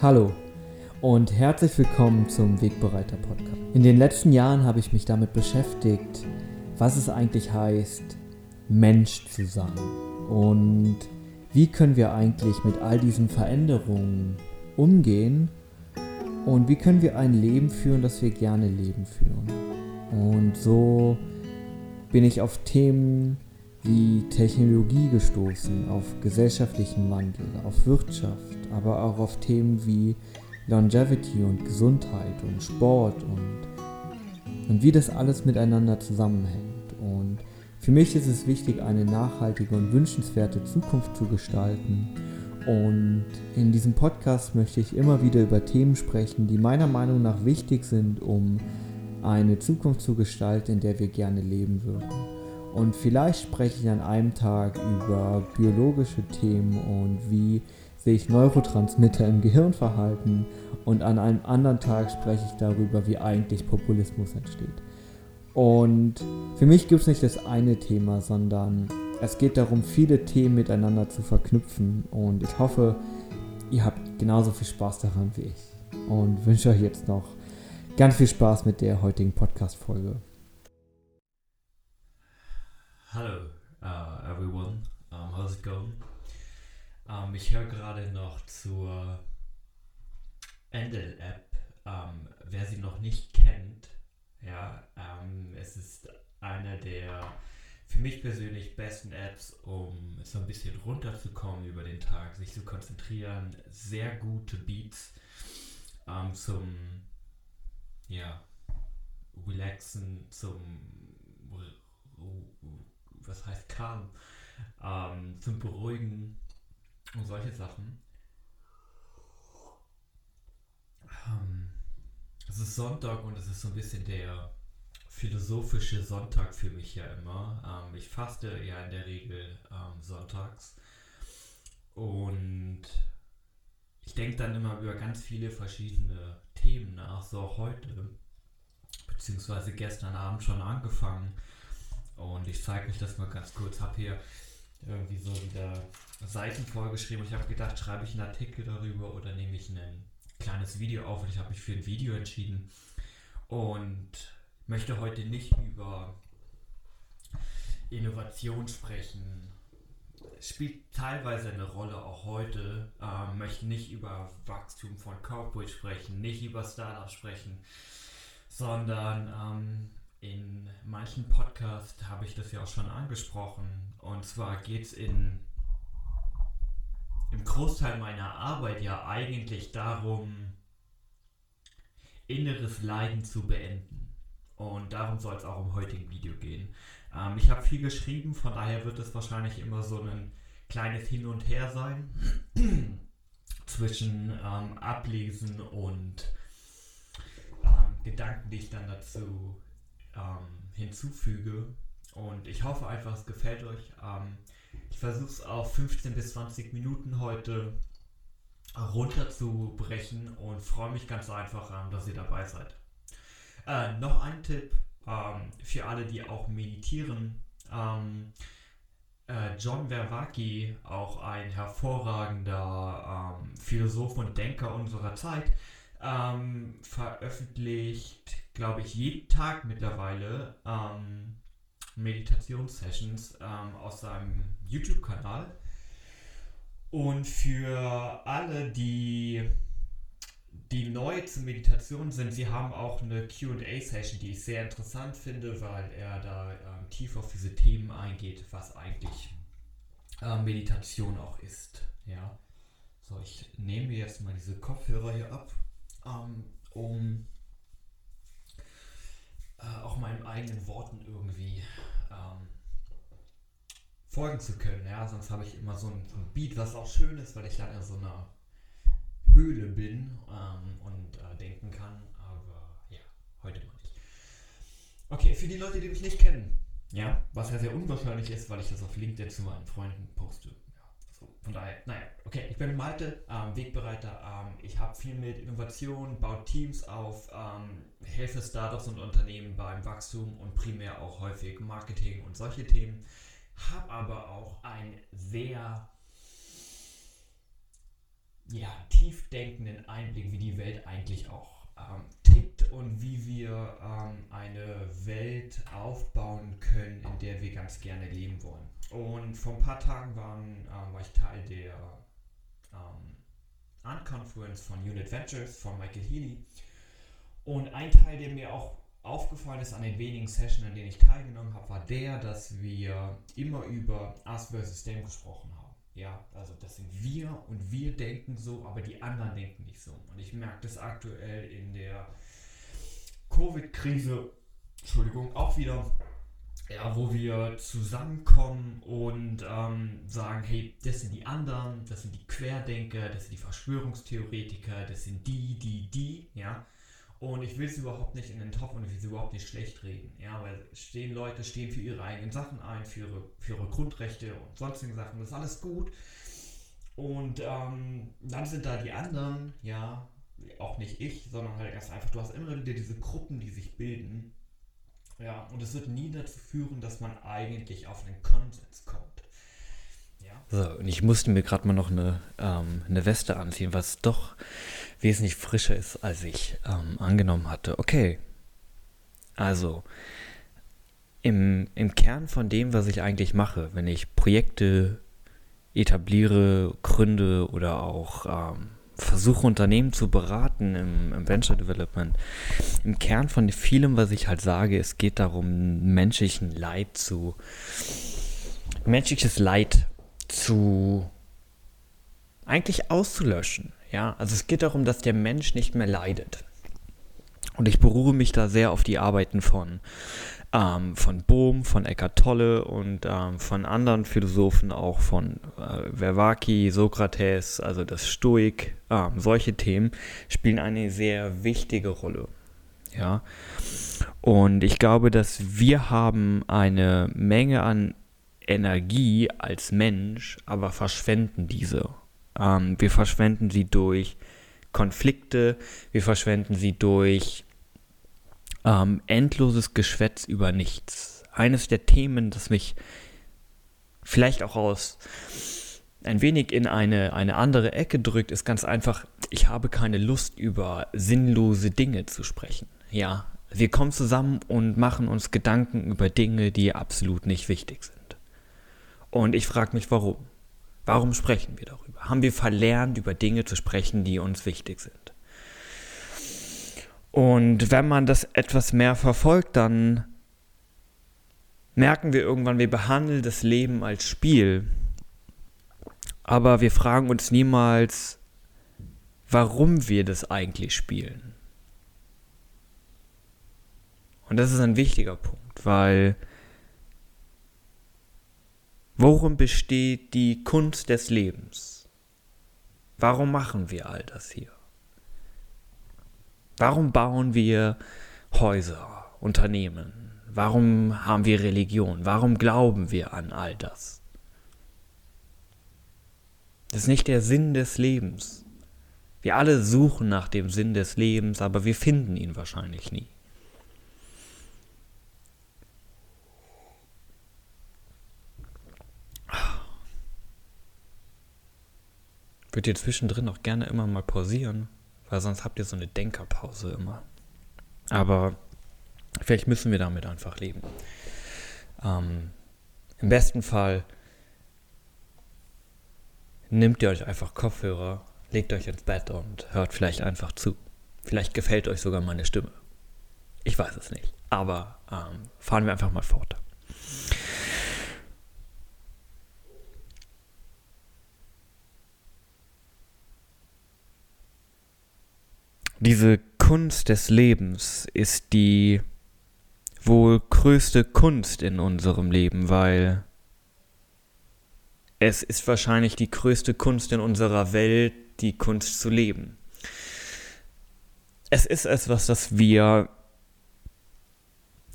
Hallo und herzlich willkommen zum Wegbereiter Podcast. In den letzten Jahren habe ich mich damit beschäftigt, was es eigentlich heißt, Mensch zu sein und wie können wir eigentlich mit all diesen Veränderungen umgehen und wie können wir ein Leben führen, das wir gerne leben führen. Und so bin ich auf Themen wie Technologie gestoßen, auf gesellschaftlichen Wandel, auf Wirtschaft, aber auch auf Themen wie Longevity und Gesundheit und Sport und, und wie das alles miteinander zusammenhängt. Und für mich ist es wichtig, eine nachhaltige und wünschenswerte Zukunft zu gestalten. Und in diesem Podcast möchte ich immer wieder über Themen sprechen, die meiner Meinung nach wichtig sind, um eine Zukunft zu gestalten, in der wir gerne leben würden. Und vielleicht spreche ich an einem Tag über biologische Themen und wie sich Neurotransmitter im Gehirn verhalten und an einem anderen Tag spreche ich darüber, wie eigentlich Populismus entsteht. Und für mich gibt es nicht das eine Thema, sondern es geht darum, viele Themen miteinander zu verknüpfen und ich hoffe, ihr habt genauso viel Spaß daran wie ich und wünsche euch jetzt noch ganz viel Spaß mit der heutigen Podcast-Folge. Hallo, uh, everyone. Um, how's it going? Um, ich höre gerade noch zur Endel-App. Um, wer sie noch nicht kennt, ja, es ist eine der für mich persönlich besten Apps, um so ein bisschen runterzukommen über den Tag, sich zu konzentrieren. Sehr gute Beats zum ja, Relaxen, zum was heißt calm, ähm, zum Beruhigen und solche Sachen. Ähm, es ist Sonntag und es ist so ein bisschen der philosophische Sonntag für mich ja immer. Ähm, ich faste ja in der Regel ähm, sonntags und ich denke dann immer über ganz viele verschiedene Themen nach, so auch heute, beziehungsweise gestern Abend schon angefangen. Und ich zeige euch das mal ganz kurz. Habe hier irgendwie so wieder Seiten vorgeschrieben. Ich habe gedacht, schreibe ich einen Artikel darüber oder nehme ich ein kleines Video auf. Und ich habe mich für ein Video entschieden. Und möchte heute nicht über Innovation sprechen. Spielt teilweise eine Rolle auch heute. Ähm, möchte nicht über Wachstum von Corporate sprechen, nicht über Startups sprechen, sondern ähm, in manchen Podcasts habe ich das ja auch schon angesprochen. Und zwar geht es im Großteil meiner Arbeit ja eigentlich darum, inneres Leiden zu beenden. Und darum soll es auch im heutigen Video gehen. Ähm, ich habe viel geschrieben, von daher wird es wahrscheinlich immer so ein kleines Hin und Her sein zwischen ähm, Ablesen und ähm, Gedanken, die ich dann dazu ähm, hinzufüge. Und ich hoffe einfach, es gefällt euch. Ähm, ich versuche es auf 15 bis 20 Minuten heute runterzubrechen und freue mich ganz einfach, ähm, dass ihr dabei seid. Äh, noch ein Tipp ähm, für alle, die auch meditieren. Ähm, äh, John Vervaki, auch ein hervorragender ähm, Philosoph und Denker unserer Zeit, ähm, veröffentlicht, glaube ich, jeden Tag mittlerweile ähm, Meditationssessions ähm, aus seinem YouTube-Kanal. Und für alle, die, die neu zur Meditation sind, sie haben auch eine QA-Session, die ich sehr interessant finde, weil er da ähm, tief auf diese Themen eingeht, was eigentlich äh, Meditation auch ist. Ja. So, ich nehme jetzt mal diese Kopfhörer hier ab ähm, um äh, auch meinen eigenen Worten irgendwie ähm, folgen zu können. Ja, sonst habe ich immer so ein, so ein, Beat, was auch schön ist, weil ich dann in so einer Höhle bin ähm, und äh, denken kann. Aber ja, heute mal nicht. Okay, für die Leute, die mich nicht kennen, ja, was ja sehr unwahrscheinlich ist, weil ich das auf LinkedIn zu meinen Freunden poste. Von daher, naja, okay, ich bin Malte, ähm, Wegbereiter. Ähm, ich habe viel mit Innovation, baue Teams auf, ähm, helfe Startups und Unternehmen beim Wachstum und primär auch häufig Marketing und solche Themen. Habe aber auch ein sehr ja, tiefdenkenden Einblick, wie die Welt eigentlich auch ähm, tickt und wie wir ähm, eine Welt aufbauen können, in der wir ganz gerne leben wollen. Und vor ein paar Tagen waren, ähm, war ich Teil der ähm, Unconference von Unit Ventures von Michael Healy. Und ein Teil, der mir auch aufgefallen ist an den wenigen Sessions, an denen ich teilgenommen habe, war der, dass wir immer über Us versus Them gesprochen haben. Ja, also das sind wir und wir denken so, aber die anderen denken nicht so. Und ich merke das aktuell in der Covid-Krise, Entschuldigung, auch wieder, ja, wo wir zusammenkommen und ähm, sagen, hey, das sind die anderen, das sind die Querdenker, das sind die Verschwörungstheoretiker, das sind die, die, die, ja. Und ich will es überhaupt nicht in den Topf und ich will es überhaupt nicht schlecht reden. Ja, weil stehen Leute stehen für ihre eigenen Sachen ein, für ihre, für ihre Grundrechte und sonstigen Sachen. Das ist alles gut. Und ähm, dann sind da die anderen, ja, auch nicht ich, sondern halt ganz einfach, du hast immer wieder diese Gruppen, die sich bilden. Ja, und es wird nie dazu führen, dass man eigentlich auf einen Konsens kommt. Ja. So, und ich musste mir gerade mal noch eine, ähm, eine Weste anziehen, was doch wesentlich frischer ist, als ich ähm, angenommen hatte. Okay, also im, im Kern von dem, was ich eigentlich mache, wenn ich Projekte etabliere, gründe oder auch ähm, versuche Unternehmen zu beraten im, im, Venture Development. Im Kern von vielem, was ich halt sage, es geht darum, menschlichen Leid zu, menschliches Leid zu eigentlich auszulöschen. Ja, also es geht darum, dass der Mensch nicht mehr leidet. Und ich beruhe mich da sehr auf die Arbeiten von, ähm, von Bohm, von Eckhart Tolle und ähm, von anderen Philosophen, auch von äh, Vervaki, Sokrates, also das Stoik. Ähm, solche Themen spielen eine sehr wichtige Rolle. Ja, und ich glaube, dass wir haben eine Menge an Energie als Mensch, aber verschwenden diese. Ähm, wir verschwenden sie durch Konflikte, wir verschwenden sie durch ähm, endloses Geschwätz über nichts. Eines der Themen, das mich vielleicht auch aus ein wenig in eine, eine andere Ecke drückt, ist ganz einfach, ich habe keine Lust über sinnlose Dinge zu sprechen. Ja, wir kommen zusammen und machen uns Gedanken über Dinge, die absolut nicht wichtig sind. Und ich frage mich, warum? Warum sprechen wir darüber? Haben wir verlernt, über Dinge zu sprechen, die uns wichtig sind? Und wenn man das etwas mehr verfolgt, dann merken wir irgendwann, wir behandeln das Leben als Spiel. Aber wir fragen uns niemals, warum wir das eigentlich spielen. Und das ist ein wichtiger Punkt, weil Worum besteht die Kunst des Lebens? Warum machen wir all das hier? Warum bauen wir Häuser, Unternehmen? Warum haben wir Religion? Warum glauben wir an all das? Das ist nicht der Sinn des Lebens. Wir alle suchen nach dem Sinn des Lebens, aber wir finden ihn wahrscheinlich nie. würde ihr zwischendrin auch gerne immer mal pausieren, weil sonst habt ihr so eine Denkerpause immer. Aber vielleicht müssen wir damit einfach leben. Ähm, Im besten Fall nehmt ihr euch einfach Kopfhörer, legt euch ins Bett und hört vielleicht einfach zu. Vielleicht gefällt euch sogar meine Stimme. Ich weiß es nicht. Aber ähm, fahren wir einfach mal fort. Diese Kunst des Lebens ist die wohl größte Kunst in unserem Leben, weil es ist wahrscheinlich die größte Kunst in unserer Welt, die Kunst zu leben. Es ist etwas, das wir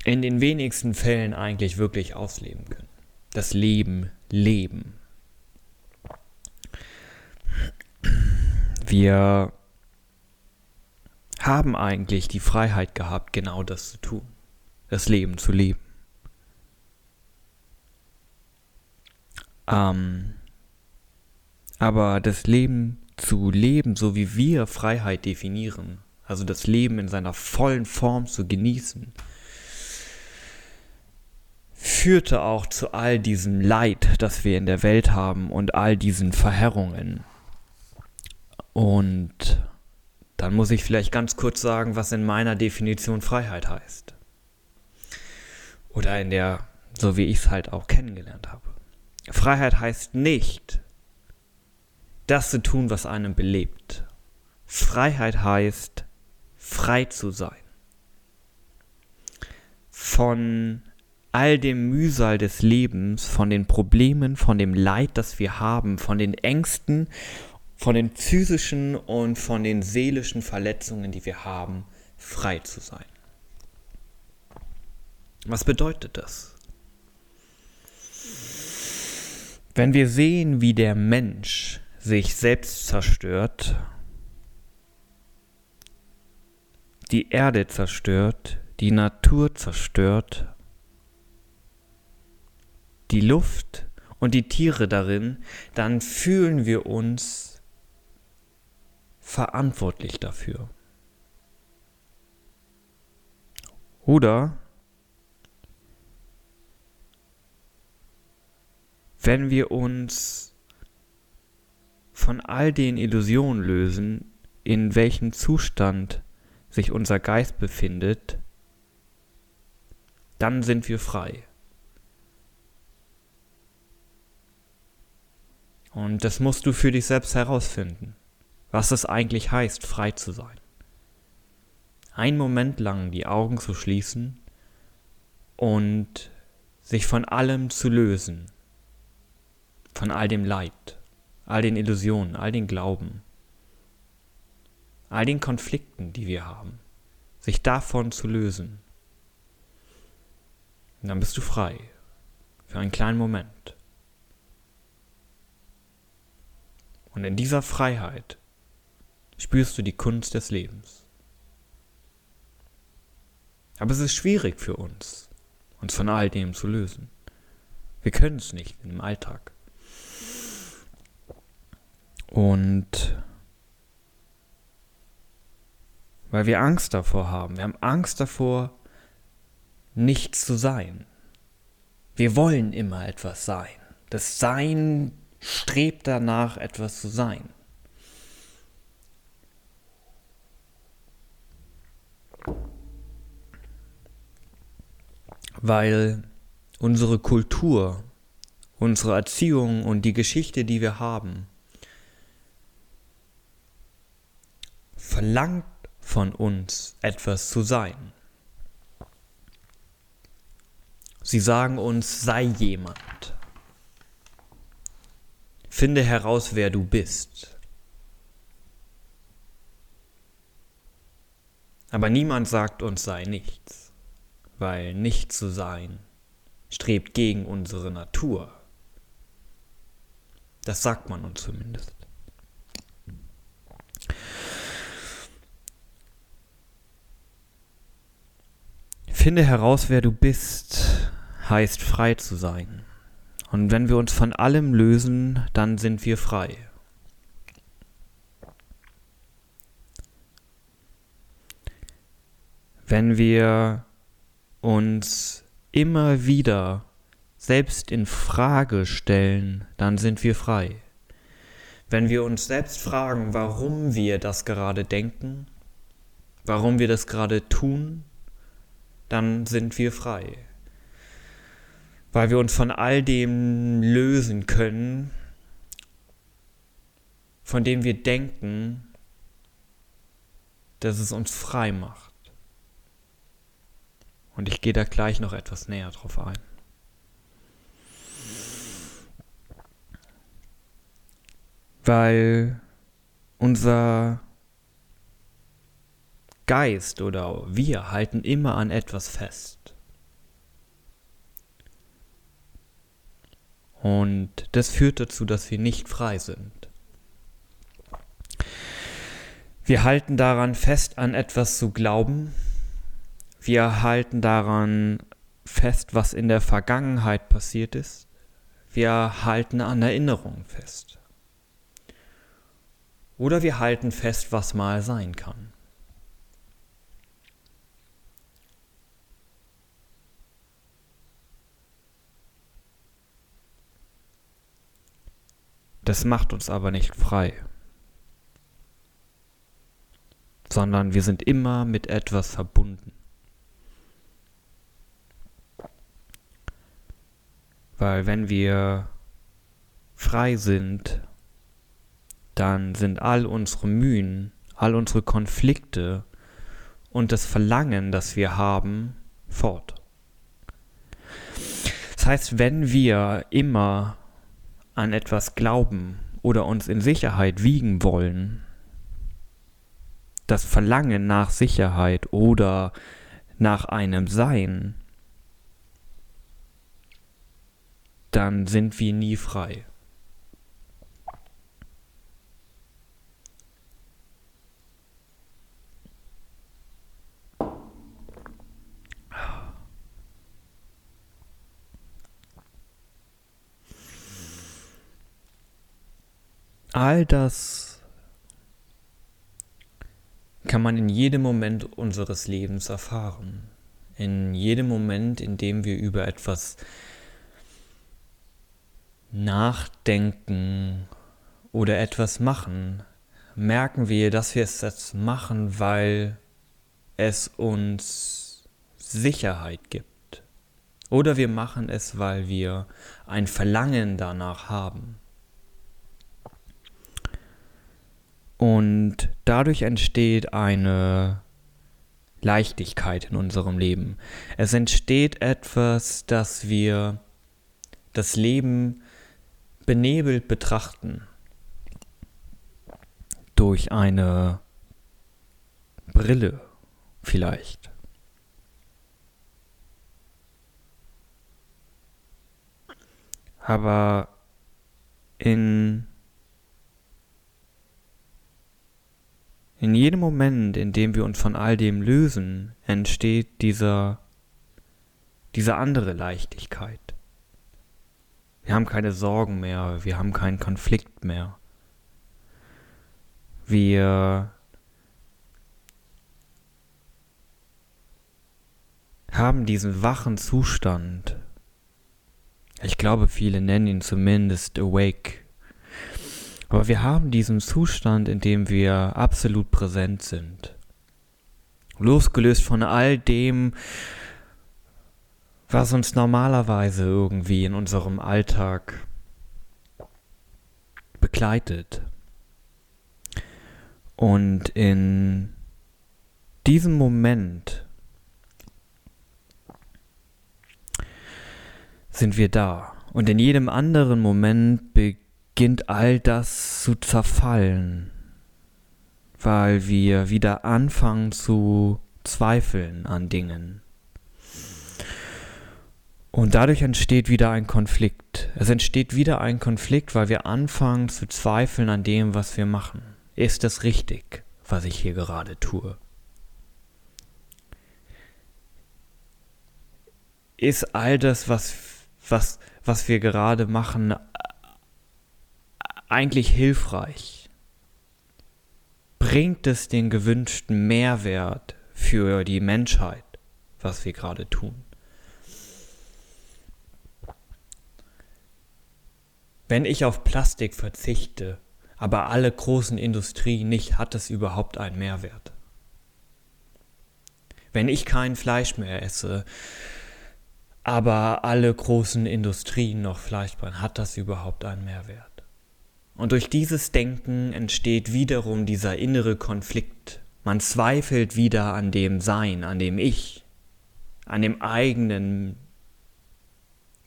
in den wenigsten Fällen eigentlich wirklich ausleben können. Das Leben leben. Wir haben eigentlich die Freiheit gehabt, genau das zu tun, das Leben zu leben. Ähm, aber das Leben zu leben, so wie wir Freiheit definieren, also das Leben in seiner vollen Form zu genießen, führte auch zu all diesem Leid, das wir in der Welt haben und all diesen Verherrungen. Und dann muss ich vielleicht ganz kurz sagen, was in meiner Definition Freiheit heißt. Oder in der, so wie ich es halt auch kennengelernt habe. Freiheit heißt nicht, das zu tun, was einem belebt. Freiheit heißt, frei zu sein. Von all dem Mühsal des Lebens, von den Problemen, von dem Leid, das wir haben, von den Ängsten, von den physischen und von den seelischen Verletzungen, die wir haben, frei zu sein. Was bedeutet das? Wenn wir sehen, wie der Mensch sich selbst zerstört, die Erde zerstört, die Natur zerstört, die Luft und die Tiere darin, dann fühlen wir uns verantwortlich dafür. Oder wenn wir uns von all den Illusionen lösen, in welchem Zustand sich unser Geist befindet, dann sind wir frei. Und das musst du für dich selbst herausfinden, was es eigentlich heißt, frei zu sein. Einen Moment lang die Augen zu schließen und sich von allem zu lösen, von all dem Leid all den Illusionen, all den Glauben, all den Konflikten, die wir haben, sich davon zu lösen. Und dann bist du frei für einen kleinen Moment. Und in dieser Freiheit spürst du die Kunst des Lebens. Aber es ist schwierig für uns, uns von all dem zu lösen. Wir können es nicht im Alltag. Und weil wir Angst davor haben. Wir haben Angst davor, nichts zu sein. Wir wollen immer etwas sein. Das Sein strebt danach, etwas zu sein. Weil unsere Kultur, unsere Erziehung und die Geschichte, die wir haben, verlangt von uns etwas zu sein. Sie sagen uns, sei jemand. Finde heraus, wer du bist. Aber niemand sagt uns, sei nichts, weil nichts zu sein strebt gegen unsere Natur. Das sagt man uns zumindest. Finde heraus, wer du bist, heißt frei zu sein. Und wenn wir uns von allem lösen, dann sind wir frei. Wenn wir uns immer wieder selbst in Frage stellen, dann sind wir frei. Wenn wir uns selbst fragen, warum wir das gerade denken, warum wir das gerade tun, dann sind wir frei. Weil wir uns von all dem lösen können, von dem wir denken, dass es uns frei macht. Und ich gehe da gleich noch etwas näher drauf ein. Weil unser Geist oder wir halten immer an etwas fest. Und das führt dazu, dass wir nicht frei sind. Wir halten daran fest, an etwas zu glauben. Wir halten daran fest, was in der Vergangenheit passiert ist. Wir halten an Erinnerungen fest. Oder wir halten fest, was mal sein kann. Das macht uns aber nicht frei, sondern wir sind immer mit etwas verbunden. Weil wenn wir frei sind, dann sind all unsere Mühen, all unsere Konflikte und das Verlangen, das wir haben, fort. Das heißt, wenn wir immer an etwas glauben oder uns in Sicherheit wiegen wollen, das Verlangen nach Sicherheit oder nach einem Sein, dann sind wir nie frei. All das kann man in jedem Moment unseres Lebens erfahren. In jedem Moment, in dem wir über etwas nachdenken oder etwas machen, merken wir, dass wir es jetzt machen, weil es uns Sicherheit gibt. Oder wir machen es, weil wir ein Verlangen danach haben. Und dadurch entsteht eine Leichtigkeit in unserem Leben. Es entsteht etwas, dass wir das Leben benebelt betrachten. Durch eine Brille vielleicht. Aber in In jedem Moment, in dem wir uns von all dem lösen, entsteht dieser, diese andere Leichtigkeit. Wir haben keine Sorgen mehr, wir haben keinen Konflikt mehr. Wir haben diesen wachen Zustand. Ich glaube, viele nennen ihn zumindest awake. Aber wir haben diesen Zustand, in dem wir absolut präsent sind. Losgelöst von all dem, was uns normalerweise irgendwie in unserem Alltag begleitet. Und in diesem Moment sind wir da. Und in jedem anderen Moment beginnt all das zu zerfallen, weil wir wieder anfangen zu zweifeln an Dingen. Und dadurch entsteht wieder ein Konflikt. Es entsteht wieder ein Konflikt, weil wir anfangen zu zweifeln an dem, was wir machen. Ist das richtig, was ich hier gerade tue? Ist all das, was, was, was wir gerade machen, eigentlich hilfreich? Bringt es den gewünschten Mehrwert für die Menschheit, was wir gerade tun? Wenn ich auf Plastik verzichte, aber alle großen Industrien nicht, hat es überhaupt einen Mehrwert? Wenn ich kein Fleisch mehr esse, aber alle großen Industrien noch Fleisch bringen, hat das überhaupt einen Mehrwert? Und durch dieses Denken entsteht wiederum dieser innere Konflikt. Man zweifelt wieder an dem Sein, an dem Ich, an dem eigenen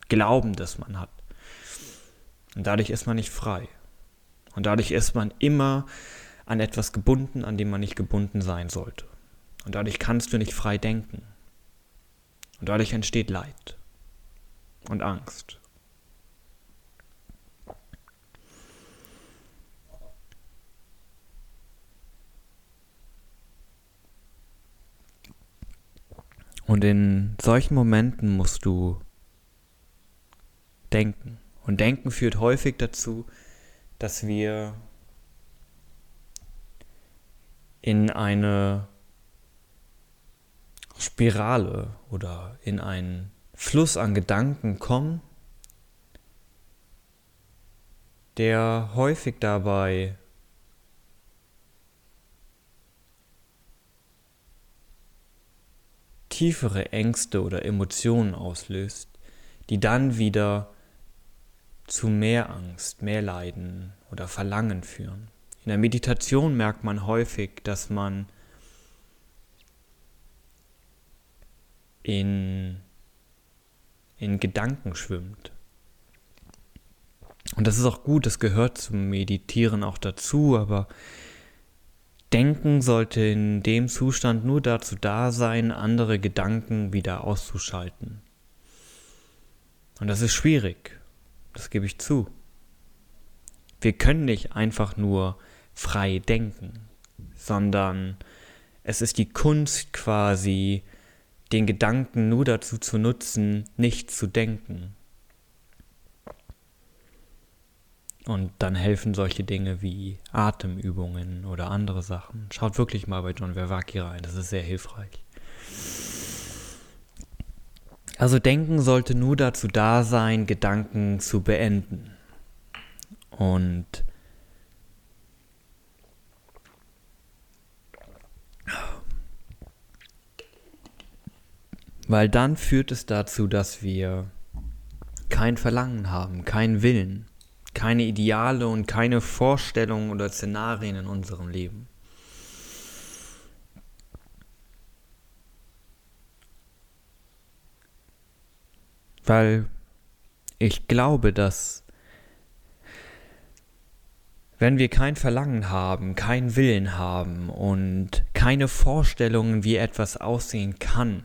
Glauben, das man hat. Und dadurch ist man nicht frei. Und dadurch ist man immer an etwas gebunden, an dem man nicht gebunden sein sollte. Und dadurch kannst du nicht frei denken. Und dadurch entsteht Leid und Angst Und in solchen Momenten musst du denken. Und denken führt häufig dazu, dass wir in eine Spirale oder in einen Fluss an Gedanken kommen, der häufig dabei tiefere Ängste oder Emotionen auslöst, die dann wieder zu mehr Angst, mehr Leiden oder Verlangen führen. In der Meditation merkt man häufig, dass man in, in Gedanken schwimmt. Und das ist auch gut, das gehört zum Meditieren auch dazu, aber Denken sollte in dem Zustand nur dazu da sein, andere Gedanken wieder auszuschalten. Und das ist schwierig, das gebe ich zu. Wir können nicht einfach nur frei denken, sondern es ist die Kunst quasi, den Gedanken nur dazu zu nutzen, nicht zu denken. Und dann helfen solche Dinge wie Atemübungen oder andere Sachen. Schaut wirklich mal bei John Vervaki rein, das ist sehr hilfreich. Also Denken sollte nur dazu da sein, Gedanken zu beenden. Und weil dann führt es dazu, dass wir kein Verlangen haben, keinen Willen keine Ideale und keine Vorstellungen oder Szenarien in unserem Leben. Weil ich glaube, dass wenn wir kein Verlangen haben, keinen Willen haben und keine Vorstellungen, wie etwas aussehen kann,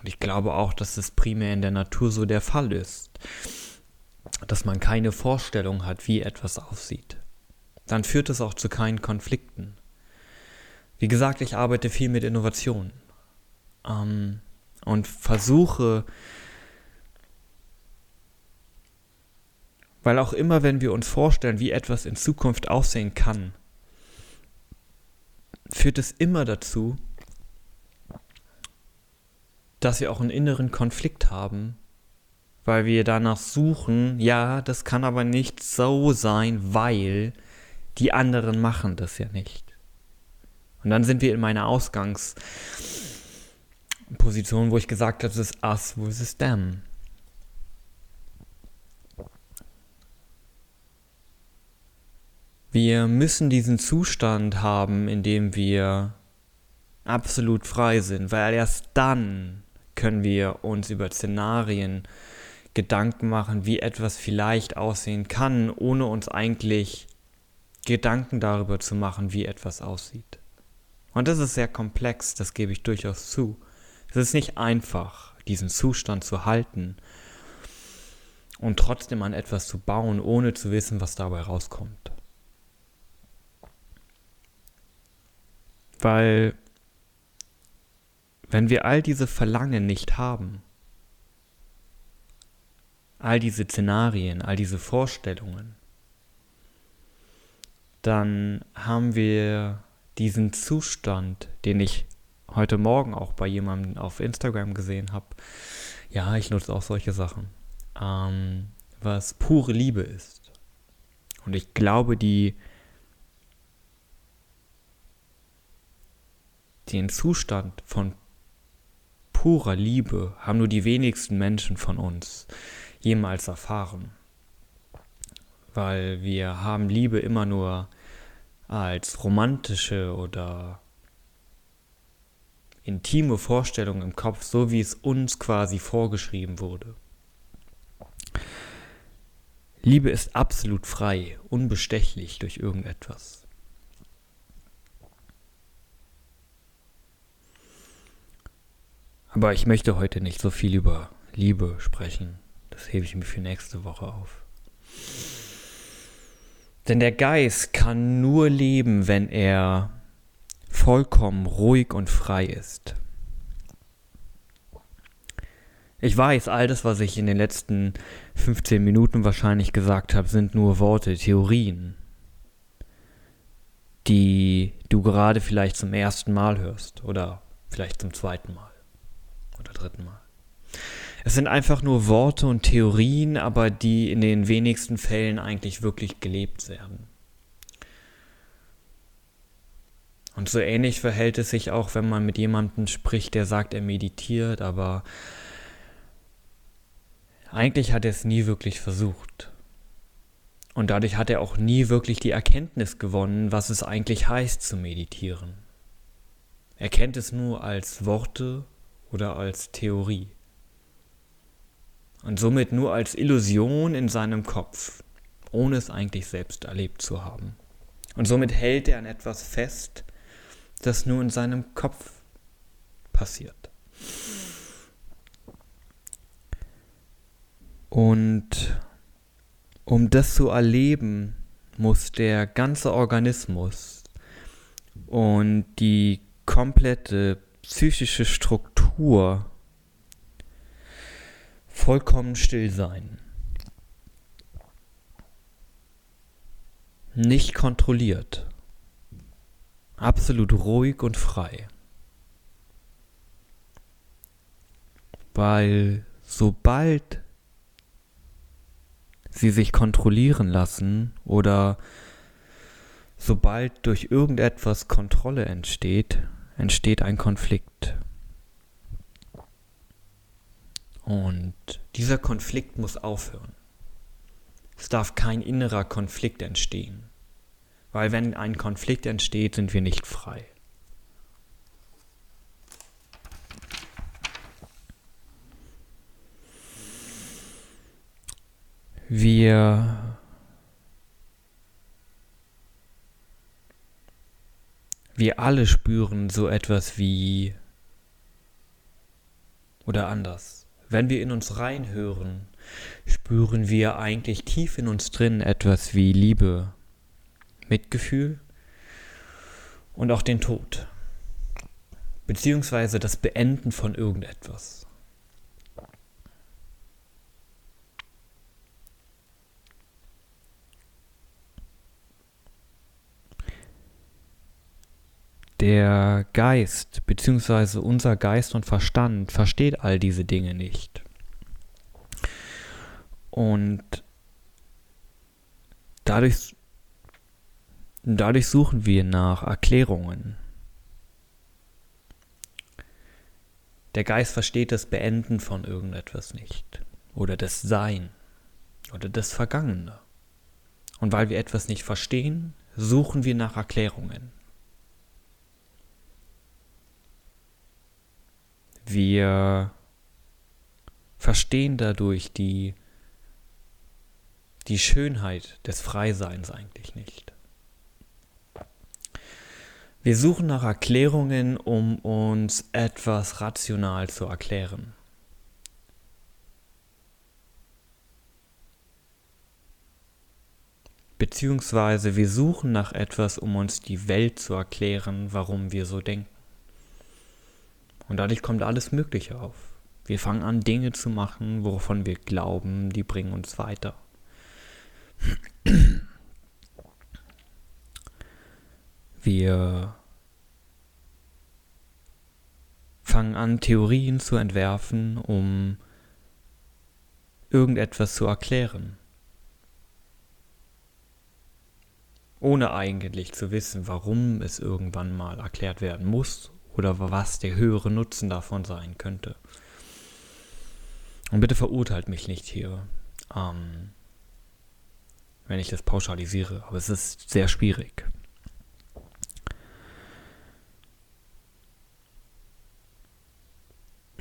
und ich glaube auch, dass es primär in der Natur so der Fall ist, dass man keine Vorstellung hat, wie etwas aussieht. Dann führt es auch zu keinen Konflikten. Wie gesagt, ich arbeite viel mit Innovationen ähm, und versuche, weil auch immer, wenn wir uns vorstellen, wie etwas in Zukunft aussehen kann, führt es immer dazu, dass wir auch einen inneren Konflikt haben weil wir danach suchen, ja, das kann aber nicht so sein, weil die anderen machen das ja nicht. Und dann sind wir in meiner Ausgangsposition, wo ich gesagt habe, es ist us versus them. Wir müssen diesen Zustand haben, in dem wir absolut frei sind, weil erst dann können wir uns über Szenarien Gedanken machen, wie etwas vielleicht aussehen kann, ohne uns eigentlich Gedanken darüber zu machen, wie etwas aussieht. Und das ist sehr komplex, das gebe ich durchaus zu. Es ist nicht einfach, diesen Zustand zu halten und trotzdem an etwas zu bauen, ohne zu wissen, was dabei rauskommt. Weil wenn wir all diese Verlangen nicht haben, all diese Szenarien, all diese Vorstellungen, dann haben wir diesen Zustand, den ich heute Morgen auch bei jemandem auf Instagram gesehen habe. Ja, ich nutze auch solche Sachen, ähm, was pure Liebe ist. Und ich glaube, die den Zustand von purer Liebe haben nur die wenigsten Menschen von uns jemals erfahren. Weil wir haben Liebe immer nur als romantische oder intime Vorstellung im Kopf, so wie es uns quasi vorgeschrieben wurde. Liebe ist absolut frei, unbestechlich durch irgendetwas. Aber ich möchte heute nicht so viel über Liebe sprechen. Das hebe ich mir für nächste Woche auf. Denn der Geist kann nur leben, wenn er vollkommen ruhig und frei ist. Ich weiß, all das, was ich in den letzten 15 Minuten wahrscheinlich gesagt habe, sind nur Worte, Theorien. die du gerade vielleicht zum ersten Mal hörst oder vielleicht zum zweiten Mal oder dritten Mal. Es sind einfach nur Worte und Theorien, aber die in den wenigsten Fällen eigentlich wirklich gelebt werden. Und so ähnlich verhält es sich auch, wenn man mit jemandem spricht, der sagt, er meditiert, aber eigentlich hat er es nie wirklich versucht. Und dadurch hat er auch nie wirklich die Erkenntnis gewonnen, was es eigentlich heißt zu meditieren. Er kennt es nur als Worte oder als Theorie. Und somit nur als Illusion in seinem Kopf, ohne es eigentlich selbst erlebt zu haben. Und somit hält er an etwas fest, das nur in seinem Kopf passiert. Und um das zu erleben, muss der ganze Organismus und die komplette psychische Struktur vollkommen still sein. Nicht kontrolliert absolut ruhig und frei. Weil sobald sie sich kontrollieren lassen oder sobald durch irgendetwas Kontrolle entsteht, entsteht ein Konflikt. Und dieser Konflikt muss aufhören. Es darf kein innerer Konflikt entstehen. Weil wenn ein Konflikt entsteht, sind wir nicht frei. Wir wir alle spüren so etwas wie oder anders. Wenn wir in uns reinhören, spüren wir eigentlich tief in uns drin etwas wie Liebe, Mitgefühl und auch den Tod, beziehungsweise das Beenden von irgendetwas. Der Geist, beziehungsweise unser Geist und Verstand versteht all diese Dinge nicht. Und dadurch Dadurch suchen wir nach Erklärungen. Der Geist versteht das Beenden von irgendetwas nicht oder das Sein oder das Vergangene. Und weil wir etwas nicht verstehen, suchen wir nach Erklärungen. Wir verstehen dadurch die, die Schönheit des Freiseins eigentlich nicht. Wir suchen nach Erklärungen, um uns etwas rational zu erklären. Beziehungsweise wir suchen nach etwas, um uns die Welt zu erklären, warum wir so denken. Und dadurch kommt alles Mögliche auf. Wir fangen an, Dinge zu machen, wovon wir glauben, die bringen uns weiter. Wir fangen an, Theorien zu entwerfen, um irgendetwas zu erklären. Ohne eigentlich zu wissen, warum es irgendwann mal erklärt werden muss oder was der höhere Nutzen davon sein könnte. Und bitte verurteilt mich nicht hier, ähm, wenn ich das pauschalisiere, aber es ist sehr schwierig.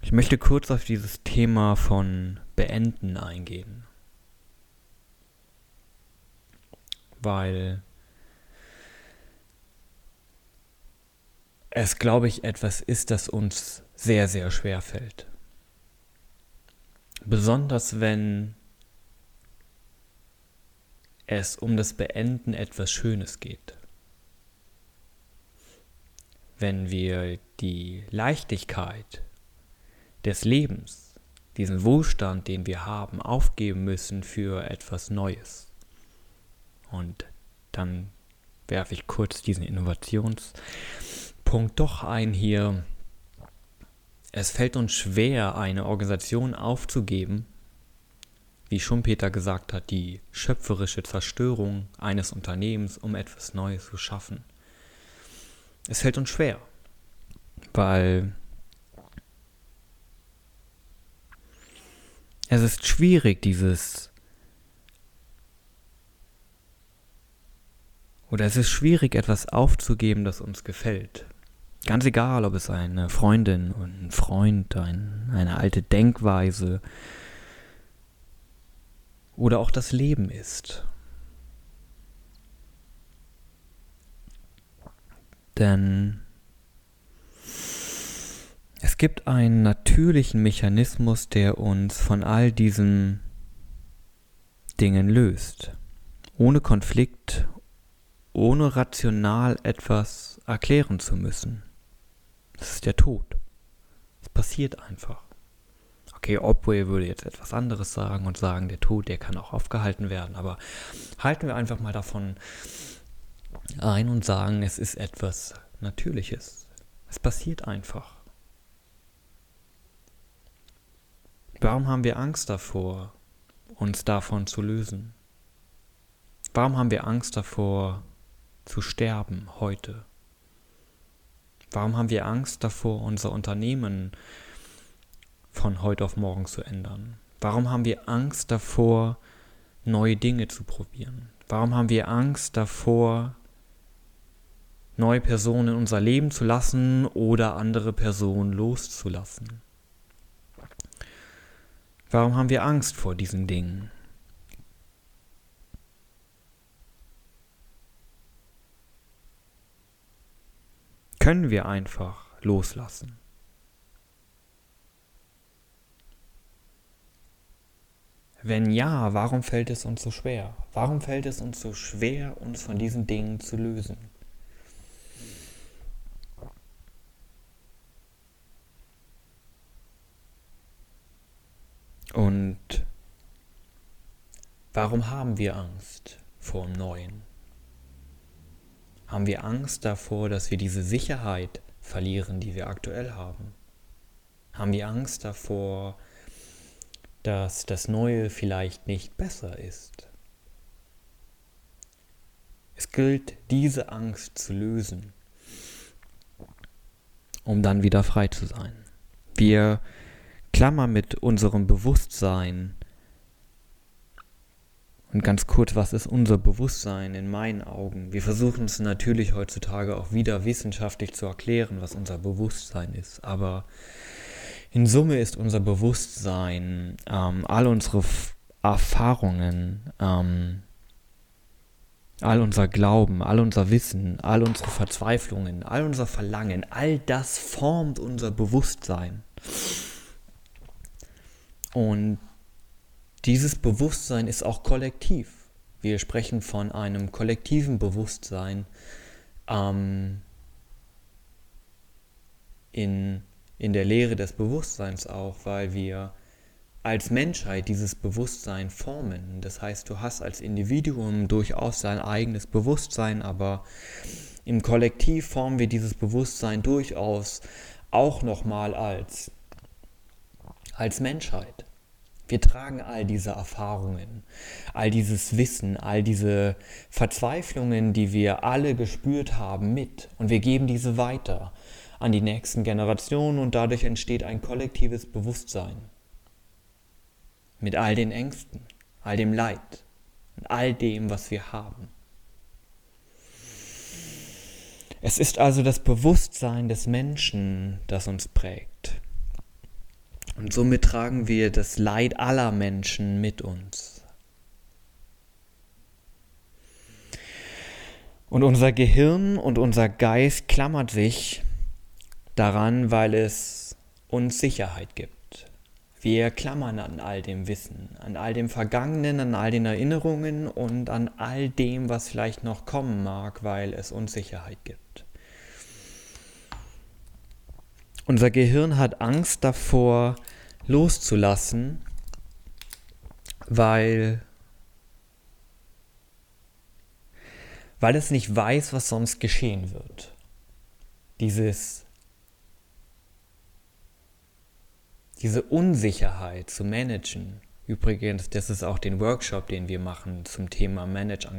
Ich möchte kurz auf dieses Thema von Beenden eingehen. Weil es, glaube ich, etwas ist, das uns sehr, sehr schwer fällt. Besonders wenn es um das Beenden etwas Schönes geht. Wenn wir die Leichtigkeit des Lebens, diesen Wohlstand, den wir haben, aufgeben müssen für etwas Neues. Und dann werfe ich kurz diesen Innovationspunkt doch ein hier. Es fällt uns schwer, eine Organisation aufzugeben, wie Schumpeter gesagt hat, die schöpferische Zerstörung eines Unternehmens, um etwas Neues zu schaffen. Es fällt uns schwer, weil es ist schwierig, dieses oder es ist schwierig, etwas aufzugeben, das uns gefällt. Ganz egal, ob es eine Freundin, ein Freund, ein, eine alte Denkweise oder auch das Leben ist. Denn es gibt einen natürlichen Mechanismus, der uns von all diesen Dingen löst. Ohne Konflikt, ohne rational etwas erklären zu müssen. Das ist der Tod. Es passiert einfach. Okay, Obway würde jetzt etwas anderes sagen und sagen, der Tod, der kann auch aufgehalten werden, aber halten wir einfach mal davon ein und sagen, es ist etwas Natürliches. Es passiert einfach. Warum haben wir Angst davor, uns davon zu lösen? Warum haben wir Angst davor, zu sterben heute? Warum haben wir Angst davor, unser Unternehmen von heute auf morgen zu ändern? Warum haben wir Angst davor, neue Dinge zu probieren? Warum haben wir Angst davor, neue Personen in unser Leben zu lassen oder andere Personen loszulassen? Warum haben wir Angst vor diesen Dingen? Können wir einfach loslassen? Wenn ja, warum fällt es uns so schwer? Warum fällt es uns so schwer, uns von diesen Dingen zu lösen? Und warum haben wir Angst vor dem Neuen? Haben wir Angst davor, dass wir diese Sicherheit verlieren, die wir aktuell haben? Haben wir Angst davor, dass das Neue vielleicht nicht besser ist? Es gilt, diese Angst zu lösen, um dann wieder frei zu sein. Wir Klammer mit unserem Bewusstsein. Und ganz kurz, was ist unser Bewusstsein in meinen Augen? Wir versuchen es natürlich heutzutage auch wieder wissenschaftlich zu erklären, was unser Bewusstsein ist. Aber in Summe ist unser Bewusstsein ähm, all unsere F Erfahrungen, ähm, all unser Glauben, all unser Wissen, all unsere Verzweiflungen, all unser Verlangen, all das formt unser Bewusstsein. Und dieses Bewusstsein ist auch kollektiv. Wir sprechen von einem kollektiven Bewusstsein ähm, in, in der Lehre des Bewusstseins auch, weil wir als Menschheit dieses Bewusstsein formen. Das heißt, du hast als Individuum durchaus dein eigenes Bewusstsein, aber im Kollektiv formen wir dieses Bewusstsein durchaus auch nochmal als als Menschheit. Wir tragen all diese Erfahrungen, all dieses Wissen, all diese Verzweiflungen, die wir alle gespürt haben, mit und wir geben diese weiter an die nächsten Generationen und dadurch entsteht ein kollektives Bewusstsein mit all den Ängsten, all dem Leid und all dem, was wir haben. Es ist also das Bewusstsein des Menschen, das uns prägt. Und somit tragen wir das Leid aller Menschen mit uns. Und unser Gehirn und unser Geist klammert sich daran, weil es uns Sicherheit gibt. Wir klammern an all dem Wissen, an all dem Vergangenen, an all den Erinnerungen und an all dem, was vielleicht noch kommen mag, weil es uns Sicherheit gibt. Unser Gehirn hat Angst davor, loszulassen, weil, weil es nicht weiß, was sonst geschehen wird. Dieses, diese Unsicherheit zu managen. Übrigens, das ist auch den Workshop, den wir machen zum Thema Manage,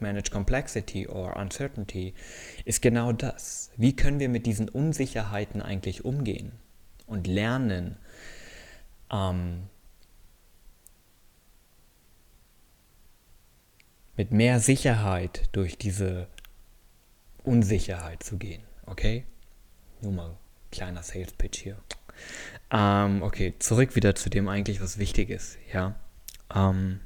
Manage Complexity or Uncertainty, ist genau das. Wie können wir mit diesen Unsicherheiten eigentlich umgehen und lernen, ähm, mit mehr Sicherheit durch diese Unsicherheit zu gehen. Okay? Nur mal kleiner Sales Pitch hier. Ähm, okay, zurück wieder zu dem eigentlich, was wichtig ist. Ja. Ähm,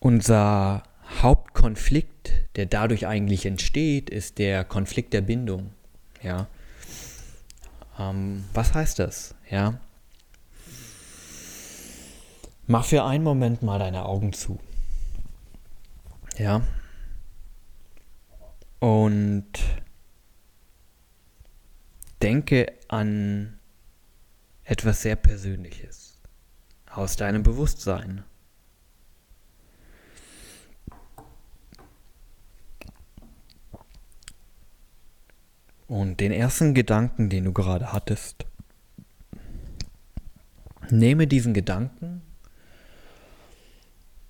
unser Hauptkonflikt, der dadurch eigentlich entsteht, ist der Konflikt der Bindung. Ja. Ähm, was heißt das? Ja. Mach für einen Moment mal deine Augen zu. Ja. Und denke an etwas sehr Persönliches aus deinem Bewusstsein. Und den ersten Gedanken, den du gerade hattest, nehme diesen Gedanken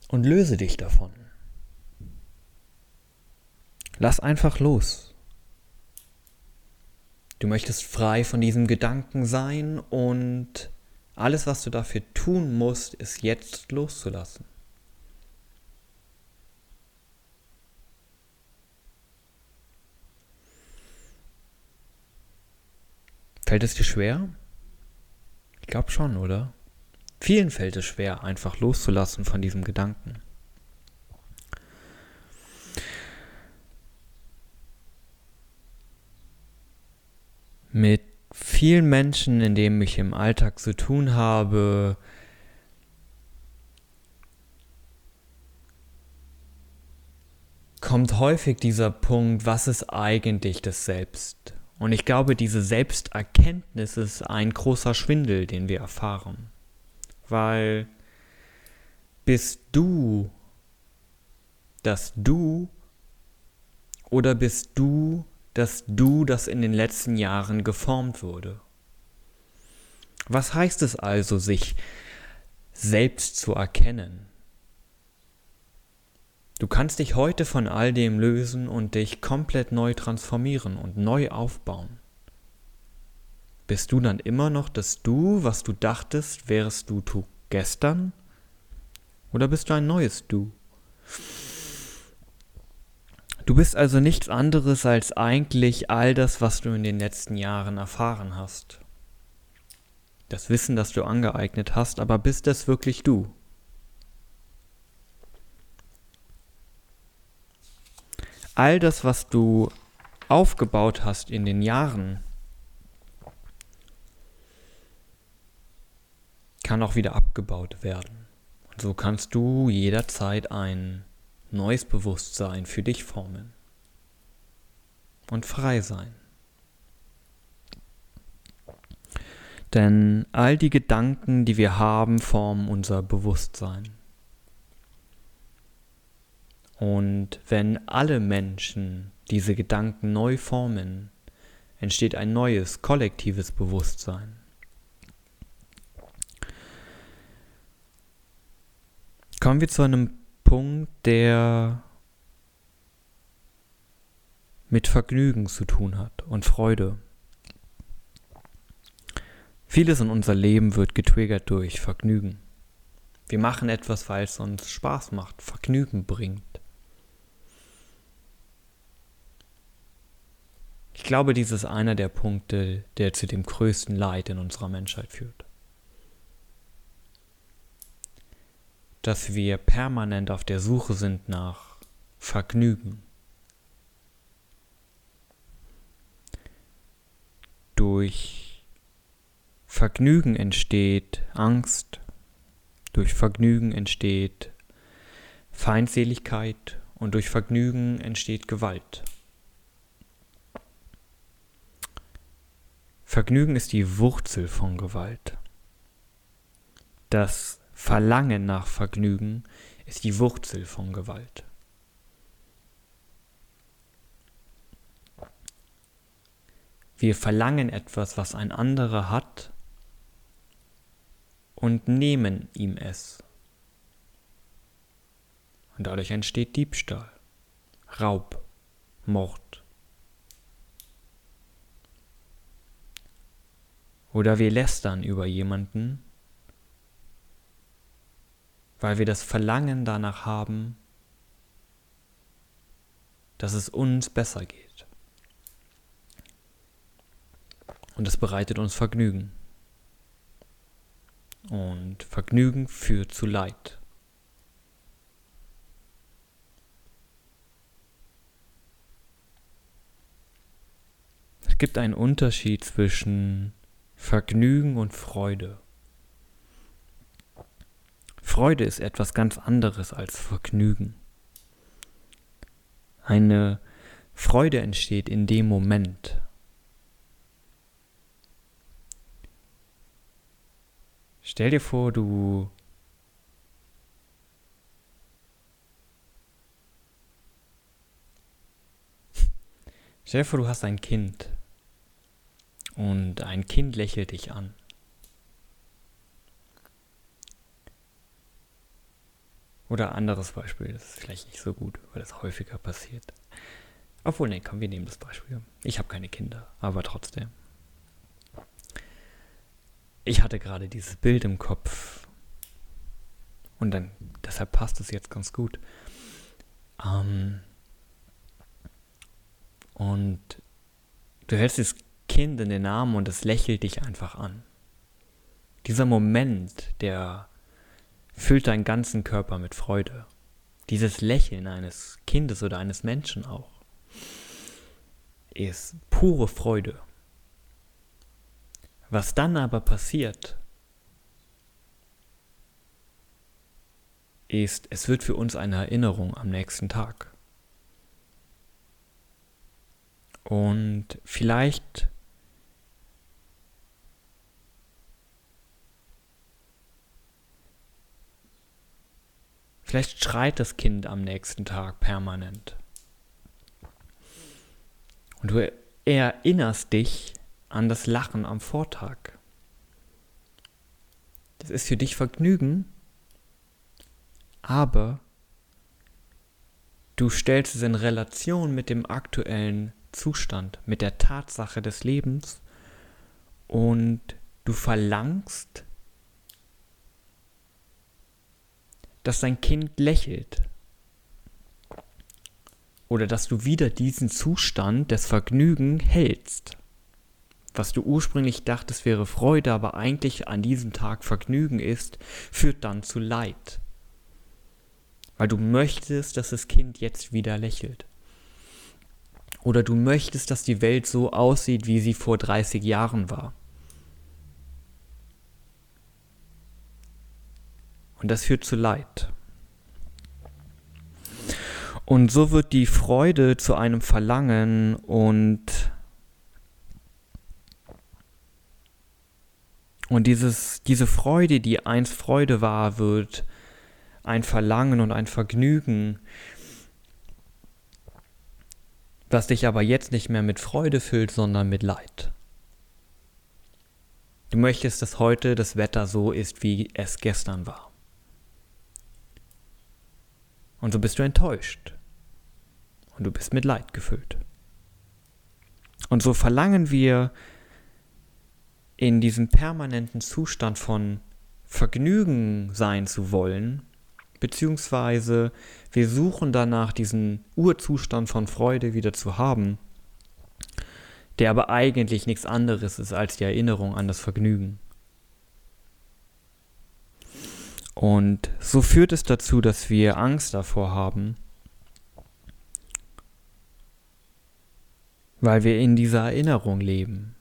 und löse dich davon. Lass einfach los. Du möchtest frei von diesem Gedanken sein und alles, was du dafür tun musst, ist jetzt loszulassen. Fällt es dir schwer? Ich glaube schon, oder? Vielen fällt es schwer, einfach loszulassen von diesem Gedanken. mit vielen Menschen, in denen ich im Alltag zu tun habe, kommt häufig dieser Punkt, was ist eigentlich das Selbst? Und ich glaube, diese Selbsterkenntnis ist ein großer Schwindel, den wir erfahren. Weil bist du das Du oder bist du das Du, das in den letzten Jahren geformt wurde. Was heißt es also, sich selbst zu erkennen? Du kannst dich heute von all dem lösen und dich komplett neu transformieren und neu aufbauen. Bist du dann immer noch das Du, was du dachtest, wärst du du gestern? Oder bist du ein neues Du? Du bist also nichts anderes als eigentlich all das, was du in den letzten Jahren erfahren hast. Das Wissen, das du angeeignet hast, aber bist das wirklich du? All das, was du aufgebaut hast in den Jahren, kann auch wieder abgebaut werden. Und so kannst du jederzeit ein neues Bewusstsein für dich formen und frei sein. Denn all die Gedanken, die wir haben, formen unser Bewusstsein. Und wenn alle Menschen diese Gedanken neu formen, entsteht ein neues kollektives Bewusstsein. Kommen wir zu einem Punkt, der mit Vergnügen zu tun hat und Freude. Vieles in unser Leben wird getriggert durch Vergnügen. Wir machen etwas, weil es uns Spaß macht, Vergnügen bringt. Ich glaube, dies ist einer der Punkte, der zu dem größten Leid in unserer Menschheit führt. dass wir permanent auf der Suche sind nach Vergnügen. Durch Vergnügen entsteht Angst, durch Vergnügen entsteht Feindseligkeit und durch Vergnügen entsteht Gewalt. Vergnügen ist die Wurzel von Gewalt. Das Verlangen nach Vergnügen ist die Wurzel von Gewalt. Wir verlangen etwas, was ein anderer hat, und nehmen ihm es. Und dadurch entsteht Diebstahl, Raub, Mord. Oder wir lästern über jemanden, weil wir das Verlangen danach haben, dass es uns besser geht. Und das bereitet uns Vergnügen. Und Vergnügen führt zu Leid. Es gibt einen Unterschied zwischen Vergnügen und Freude. Freude ist etwas ganz anderes als Vergnügen. Eine Freude entsteht in dem Moment. Stell dir vor, du Stell dir vor, du hast ein Kind und ein Kind lächelt dich an. Oder anderes Beispiel, das ist vielleicht nicht so gut, weil das häufiger passiert. Obwohl, nee, komm, wir nehmen das Beispiel. Ich habe keine Kinder, aber trotzdem. Ich hatte gerade dieses Bild im Kopf. Und dann, deshalb passt es jetzt ganz gut. Ähm, und du hältst das Kind in den Arm und es lächelt dich einfach an. Dieser Moment, der füllt deinen ganzen Körper mit Freude. Dieses Lächeln eines Kindes oder eines Menschen auch ist pure Freude. Was dann aber passiert, ist, es wird für uns eine Erinnerung am nächsten Tag. Und vielleicht Vielleicht schreit das Kind am nächsten Tag permanent. Und du erinnerst dich an das Lachen am Vortag. Das ist für dich Vergnügen, aber du stellst es in Relation mit dem aktuellen Zustand, mit der Tatsache des Lebens und du verlangst dass dein Kind lächelt. Oder dass du wieder diesen Zustand des Vergnügen hältst. Was du ursprünglich dachtest wäre Freude, aber eigentlich an diesem Tag Vergnügen ist, führt dann zu Leid. Weil du möchtest, dass das Kind jetzt wieder lächelt. Oder du möchtest, dass die Welt so aussieht, wie sie vor 30 Jahren war. Und das führt zu Leid. Und so wird die Freude zu einem Verlangen und und dieses diese Freude, die einst Freude war, wird ein Verlangen und ein Vergnügen, was dich aber jetzt nicht mehr mit Freude füllt, sondern mit Leid. Du möchtest, dass heute das Wetter so ist, wie es gestern war. Und so bist du enttäuscht. Und du bist mit Leid gefüllt. Und so verlangen wir in diesem permanenten Zustand von Vergnügen sein zu wollen, beziehungsweise wir suchen danach, diesen Urzustand von Freude wieder zu haben, der aber eigentlich nichts anderes ist als die Erinnerung an das Vergnügen. Und so führt es dazu, dass wir Angst davor haben, weil wir in dieser Erinnerung leben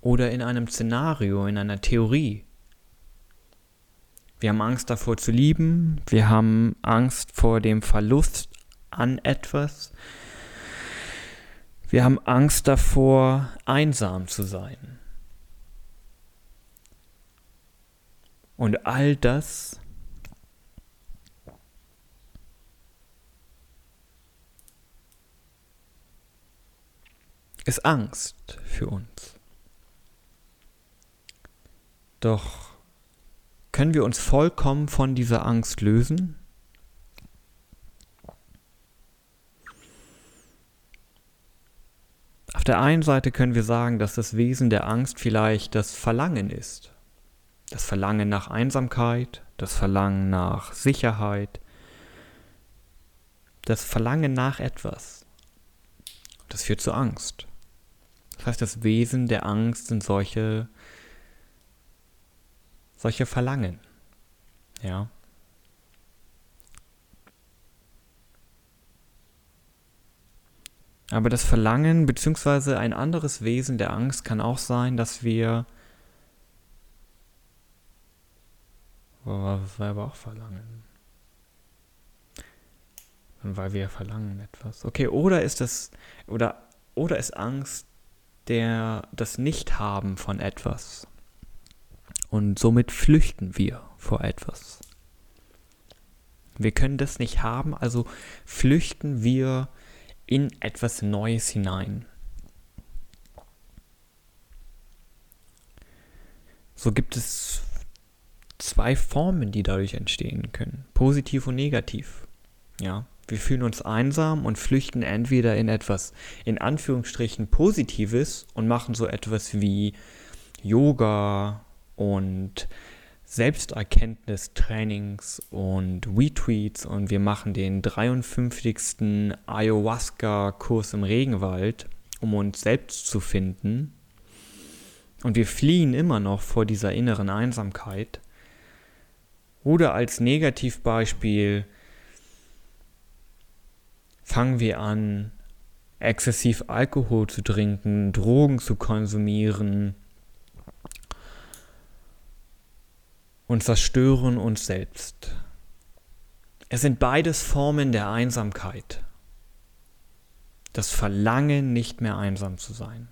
oder in einem Szenario, in einer Theorie. Wir haben Angst davor zu lieben, wir haben Angst vor dem Verlust an etwas, wir haben Angst davor, einsam zu sein. Und all das ist Angst für uns. Doch können wir uns vollkommen von dieser Angst lösen? Auf der einen Seite können wir sagen, dass das Wesen der Angst vielleicht das Verlangen ist. Das Verlangen nach Einsamkeit, das Verlangen nach Sicherheit, das Verlangen nach etwas. Das führt zu Angst. Das heißt, das Wesen der Angst sind solche, solche Verlangen. Ja. Aber das Verlangen beziehungsweise ein anderes Wesen der Angst kann auch sein, dass wir was wir aber auch verlangen. Weil wir verlangen etwas. Okay, oder ist das oder oder ist Angst der das Nichthaben von etwas. Und somit flüchten wir vor etwas. Wir können das nicht haben, also flüchten wir in etwas Neues hinein. So gibt es zwei Formen, die dadurch entstehen können. Positiv und negativ. Ja. Wir fühlen uns einsam und flüchten entweder in etwas in Anführungsstrichen Positives und machen so etwas wie Yoga und Selbsterkenntnistrainings und Retweets und wir machen den 53. Ayahuasca-Kurs im Regenwald, um uns selbst zu finden. Und wir fliehen immer noch vor dieser inneren Einsamkeit. Oder als Negativbeispiel fangen wir an, exzessiv Alkohol zu trinken, Drogen zu konsumieren und zerstören uns selbst. Es sind beides Formen der Einsamkeit. Das Verlangen, nicht mehr einsam zu sein.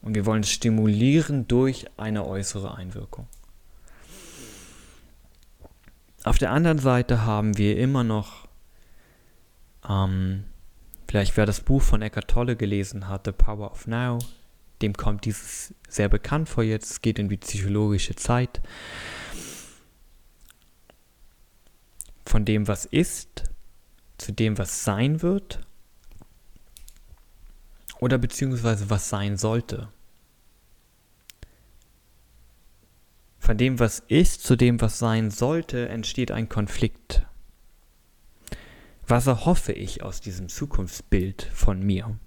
Und wir wollen es stimulieren durch eine äußere Einwirkung. Auf der anderen Seite haben wir immer noch ähm, vielleicht wer das Buch von Eckhart Tolle gelesen hat, The Power of Now, dem kommt dieses sehr bekannt vor jetzt, es geht in die psychologische Zeit. Von dem, was ist, zu dem, was sein wird oder beziehungsweise was sein sollte. Von dem, was ist, zu dem, was sein sollte, entsteht ein Konflikt. Was erhoffe ich aus diesem Zukunftsbild von mir?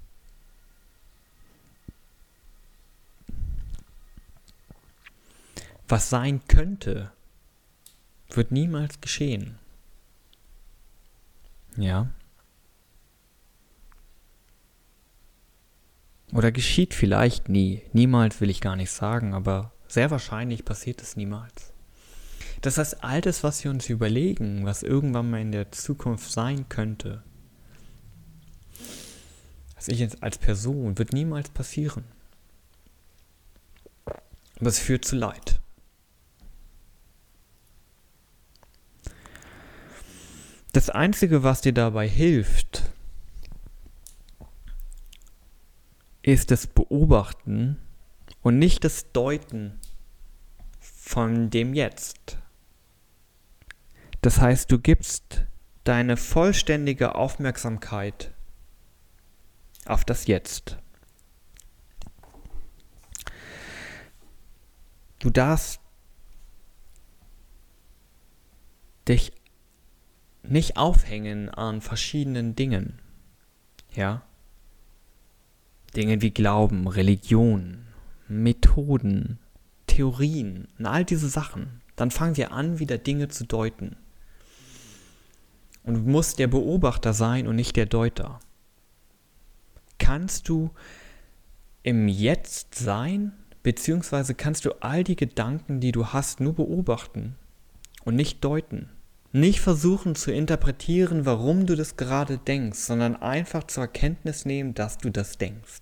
Was sein könnte, wird niemals geschehen. Ja. Oder geschieht vielleicht nie. Niemals will ich gar nicht sagen, aber sehr wahrscheinlich passiert es niemals. Das heißt, all das, was wir uns überlegen, was irgendwann mal in der Zukunft sein könnte, was ich jetzt als Person, wird niemals passieren. Aber es führt zu Leid. Das Einzige, was dir dabei hilft, ist das Beobachten und nicht das Deuten von dem Jetzt. Das heißt, du gibst deine vollständige Aufmerksamkeit auf das Jetzt. Du darfst dich nicht aufhängen an verschiedenen Dingen. Ja? Dinge wie Glauben, Religion, Methoden, Theorien und all diese Sachen. Dann fangen wir an, wieder Dinge zu deuten. Und du musst der Beobachter sein und nicht der Deuter. Kannst du im Jetzt sein, beziehungsweise kannst du all die Gedanken, die du hast, nur beobachten und nicht deuten. Nicht versuchen zu interpretieren, warum du das gerade denkst, sondern einfach zur Erkenntnis nehmen, dass du das denkst.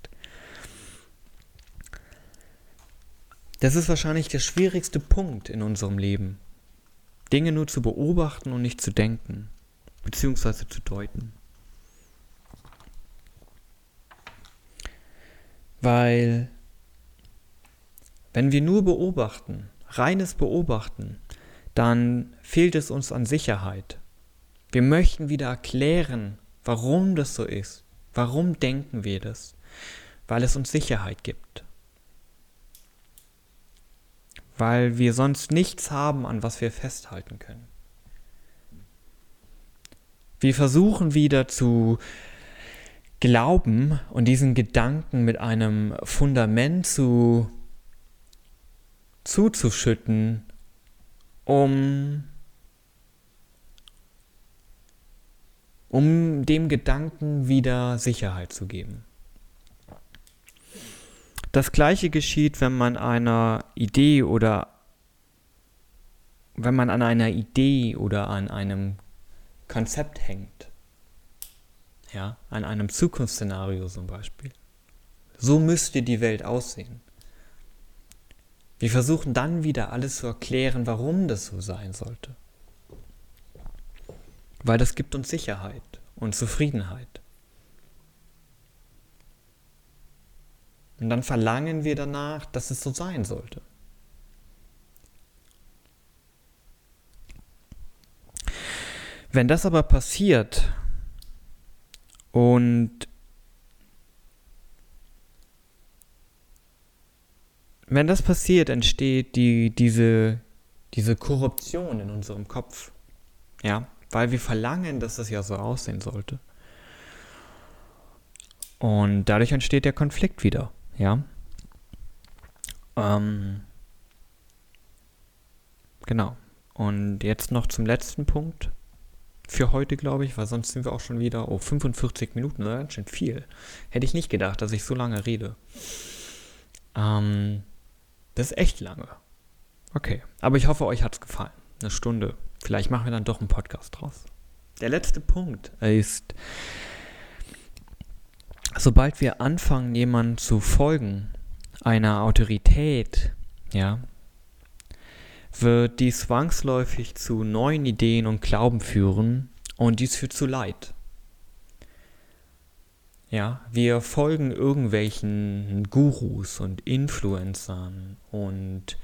Das ist wahrscheinlich der schwierigste Punkt in unserem Leben. Dinge nur zu beobachten und nicht zu denken beziehungsweise zu deuten. Weil wenn wir nur beobachten, reines Beobachten, dann fehlt es uns an Sicherheit. Wir möchten wieder erklären, warum das so ist. Warum denken wir das? Weil es uns Sicherheit gibt. Weil wir sonst nichts haben, an was wir festhalten können. Wir versuchen wieder zu glauben und diesen Gedanken mit einem Fundament zu zuzuschütten, um um dem Gedanken wieder Sicherheit zu geben. Das gleiche geschieht, wenn man einer Idee oder wenn man an einer Idee oder an einem Konzept hängt. Ja, an einem Zukunftsszenario zum Beispiel. So müsste die Welt aussehen. Wir versuchen dann wieder alles zu erklären, warum das so sein sollte. Weil das gibt uns Sicherheit und Zufriedenheit. Und dann verlangen wir danach, dass es so sein sollte. Wenn das aber passiert und wenn das passiert, entsteht die, diese, diese Korruption in unserem Kopf. Ja, weil wir verlangen, dass es ja so aussehen sollte. Und dadurch entsteht der Konflikt wieder. Ja. Ähm, genau. Und jetzt noch zum letzten Punkt für heute, glaube ich, weil sonst sind wir auch schon wieder, oh, 45 Minuten, das ist ganz schön viel. Hätte ich nicht gedacht, dass ich so lange rede. Ähm, das ist echt lange. Okay, aber ich hoffe, euch hat es gefallen. Eine Stunde. Vielleicht machen wir dann doch einen Podcast draus. Der letzte Punkt ist, sobald wir anfangen, jemandem zu folgen, einer Autorität, ja, wird dies zwangsläufig zu neuen Ideen und Glauben führen und dies führt zu Leid. Ja, wir folgen irgendwelchen Gurus und Influencern und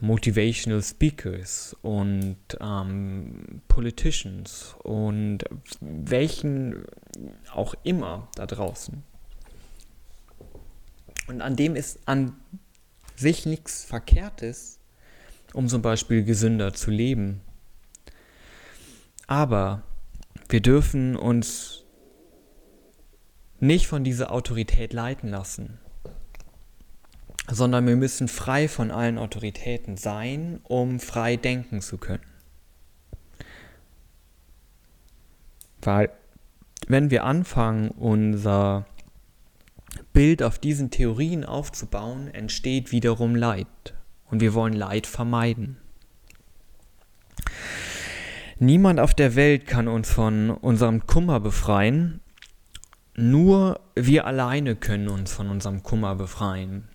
Motivational Speakers und ähm, Politicians und welchen auch immer da draußen. Und an dem ist an sich nichts Verkehrtes, um zum Beispiel gesünder zu leben. Aber wir dürfen uns nicht von dieser Autorität leiten lassen, sondern wir müssen frei von allen Autoritäten sein, um frei denken zu können. Weil wenn wir anfangen, unser Bild auf diesen Theorien aufzubauen, entsteht wiederum Leid. Und wir wollen Leid vermeiden. Niemand auf der Welt kann uns von unserem Kummer befreien. Nur wir alleine können uns von unserem Kummer befreien.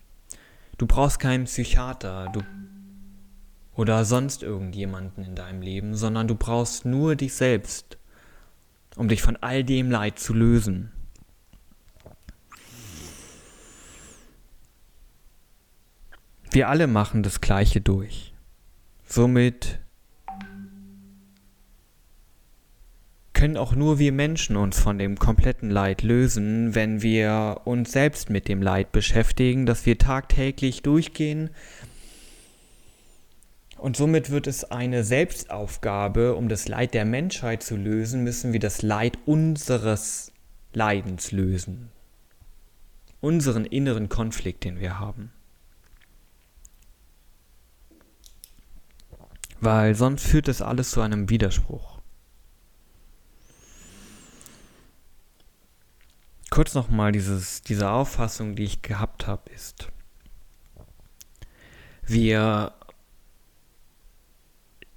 Du brauchst keinen Psychiater du, oder sonst irgendjemanden in deinem Leben, sondern du brauchst nur dich selbst, um dich von all dem Leid zu lösen. Wir alle machen das Gleiche durch. Somit können auch nur wir Menschen uns von dem kompletten Leid lösen, wenn wir uns selbst mit dem Leid beschäftigen, dass wir tagtäglich durchgehen. Und somit wird es eine Selbstaufgabe, um das Leid der Menschheit zu lösen, müssen wir das Leid unseres Leidens lösen. Unseren inneren Konflikt, den wir haben. Weil sonst führt das alles zu einem Widerspruch. Kurz nochmal diese Auffassung, die ich gehabt habe, ist, wir,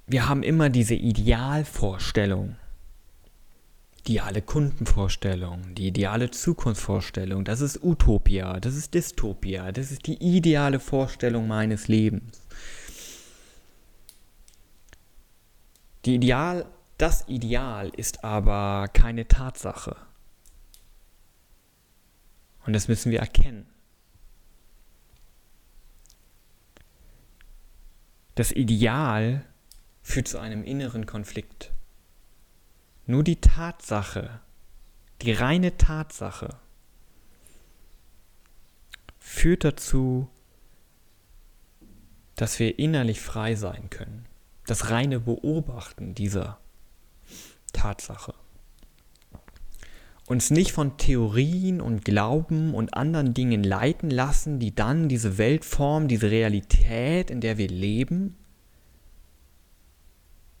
wir haben immer diese Idealvorstellung, die ideale Kundenvorstellung, die ideale Zukunftsvorstellung, das ist Utopia, das ist Dystopia, das ist die ideale Vorstellung meines Lebens. Die Ideal, das Ideal ist aber keine Tatsache. Und das müssen wir erkennen. Das Ideal führt zu einem inneren Konflikt. Nur die Tatsache, die reine Tatsache, führt dazu, dass wir innerlich frei sein können. Das reine Beobachten dieser Tatsache. Uns nicht von Theorien und Glauben und anderen Dingen leiten lassen, die dann diese Weltform, diese Realität, in der wir leben,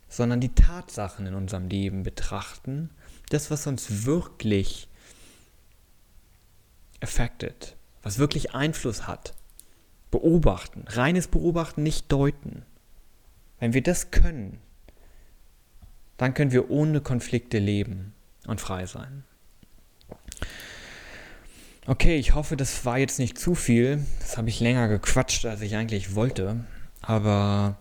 sondern die Tatsachen in unserem Leben betrachten, das, was uns wirklich affected, was wirklich Einfluss hat. Beobachten, reines Beobachten, nicht deuten. Wenn wir das können, dann können wir ohne Konflikte leben und frei sein. Okay, ich hoffe, das war jetzt nicht zu viel. Das habe ich länger gequatscht, als ich eigentlich wollte. Aber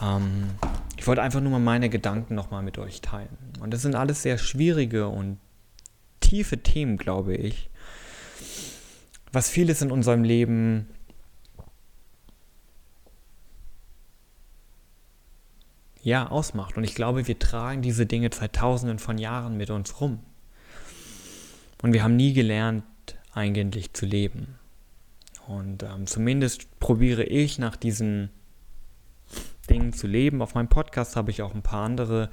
ähm, ich wollte einfach nur mal meine Gedanken nochmal mit euch teilen. Und das sind alles sehr schwierige und tiefe Themen, glaube ich. Was vieles in unserem Leben ja ausmacht. Und ich glaube, wir tragen diese Dinge seit tausenden von Jahren mit uns rum. Und wir haben nie gelernt, eigentlich zu leben. Und ähm, zumindest probiere ich nach diesen Dingen zu leben. Auf meinem Podcast habe ich auch ein paar andere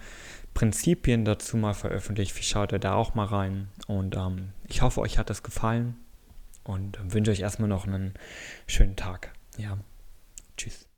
Prinzipien dazu mal veröffentlicht. Schaut ihr da auch mal rein? Und ähm, ich hoffe, euch hat das gefallen und äh, wünsche euch erstmal noch einen schönen Tag. Ja, tschüss.